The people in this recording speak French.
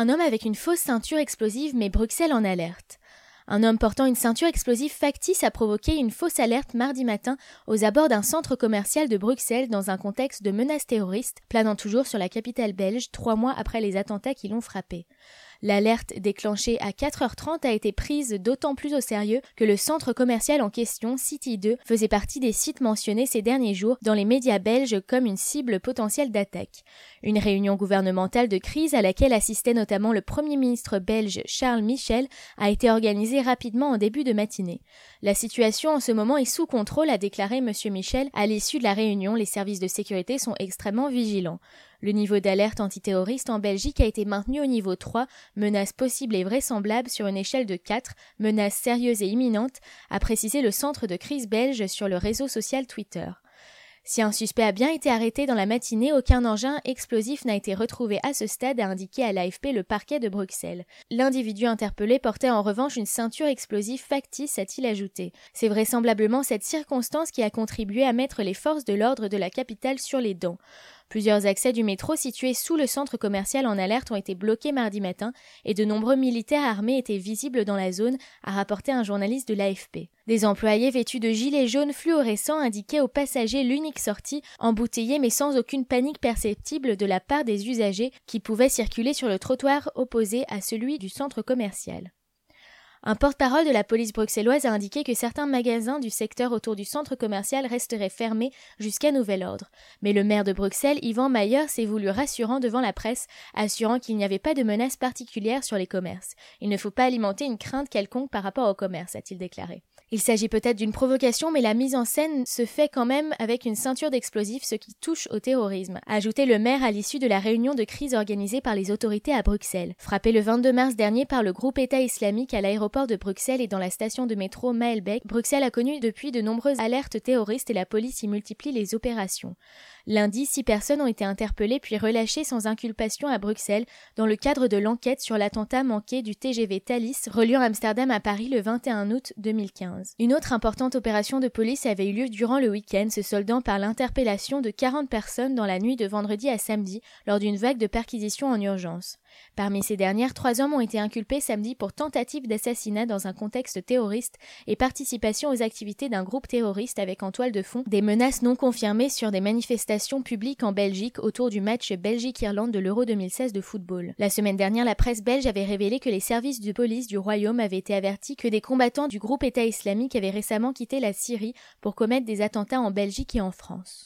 Un homme avec une fausse ceinture explosive met Bruxelles en alerte. Un homme portant une ceinture explosive factice a provoqué une fausse alerte mardi matin aux abords d'un centre commercial de Bruxelles dans un contexte de menace terroriste planant toujours sur la capitale belge trois mois après les attentats qui l'ont frappé. L'alerte déclenchée à 4h30 a été prise d'autant plus au sérieux que le centre commercial en question, City 2, faisait partie des sites mentionnés ces derniers jours dans les médias belges comme une cible potentielle d'attaque. Une réunion gouvernementale de crise à laquelle assistait notamment le Premier ministre belge Charles Michel a été organisée rapidement en début de matinée. La situation en ce moment est sous contrôle, a déclaré M. Michel. À l'issue de la réunion, les services de sécurité sont extrêmement vigilants. Le niveau d'alerte antiterroriste en Belgique a été maintenu au niveau 3, menace possible et vraisemblable sur une échelle de 4, menace sérieuse et imminente, a précisé le centre de crise belge sur le réseau social Twitter. Si un suspect a bien été arrêté dans la matinée, aucun engin explosif n'a été retrouvé à ce stade, a indiqué à l'AFP le parquet de Bruxelles. L'individu interpellé portait en revanche une ceinture explosive factice, a-t-il ajouté. C'est vraisemblablement cette circonstance qui a contribué à mettre les forces de l'ordre de la capitale sur les dents. Plusieurs accès du métro situés sous le centre commercial en alerte ont été bloqués mardi matin et de nombreux militaires armés étaient visibles dans la zone, a rapporté un journaliste de l'AFP. Des employés vêtus de gilets jaunes fluorescents indiquaient aux passagers l'unique sortie, embouteillée mais sans aucune panique perceptible de la part des usagers qui pouvaient circuler sur le trottoir opposé à celui du centre commercial. Un porte-parole de la police bruxelloise a indiqué que certains magasins du secteur autour du centre commercial resteraient fermés jusqu'à nouvel ordre. Mais le maire de Bruxelles, Yvan Mayer, s'est voulu rassurant devant la presse, assurant qu'il n'y avait pas de menace particulière sur les commerces. Il ne faut pas alimenter une crainte quelconque par rapport au commerce, a-t-il déclaré. Il s'agit peut-être d'une provocation, mais la mise en scène se fait quand même avec une ceinture d'explosifs, ce qui touche au terrorisme, a ajouté le maire à l'issue de la réunion de crise organisée par les autorités à Bruxelles. Frappé le 22 mars dernier par le groupe État islamique à l'aéroport de Bruxelles et dans la station de métro Maelbeek, Bruxelles a connu depuis de nombreuses alertes terroristes et la police y multiplie les opérations. Lundi, six personnes ont été interpellées puis relâchées sans inculpation à Bruxelles dans le cadre de l'enquête sur l'attentat manqué du TGV Thalys reliant Amsterdam à Paris le 21 août 2015. Une autre importante opération de police avait eu lieu durant le week-end, se soldant par l'interpellation de 40 personnes dans la nuit de vendredi à samedi lors d'une vague de perquisitions en urgence. Parmi ces dernières, trois hommes ont été inculpés samedi pour tentative d'assassinat dans un contexte terroriste et participation aux activités d'un groupe terroriste avec en toile de fond des menaces non confirmées sur des manifestations publiques en Belgique autour du match Belgique-Irlande de l'Euro 2016 de football. La semaine dernière, la presse belge avait révélé que les services de police du Royaume avaient été avertis que des combattants du groupe État islamique avaient récemment quitté la Syrie pour commettre des attentats en Belgique et en France.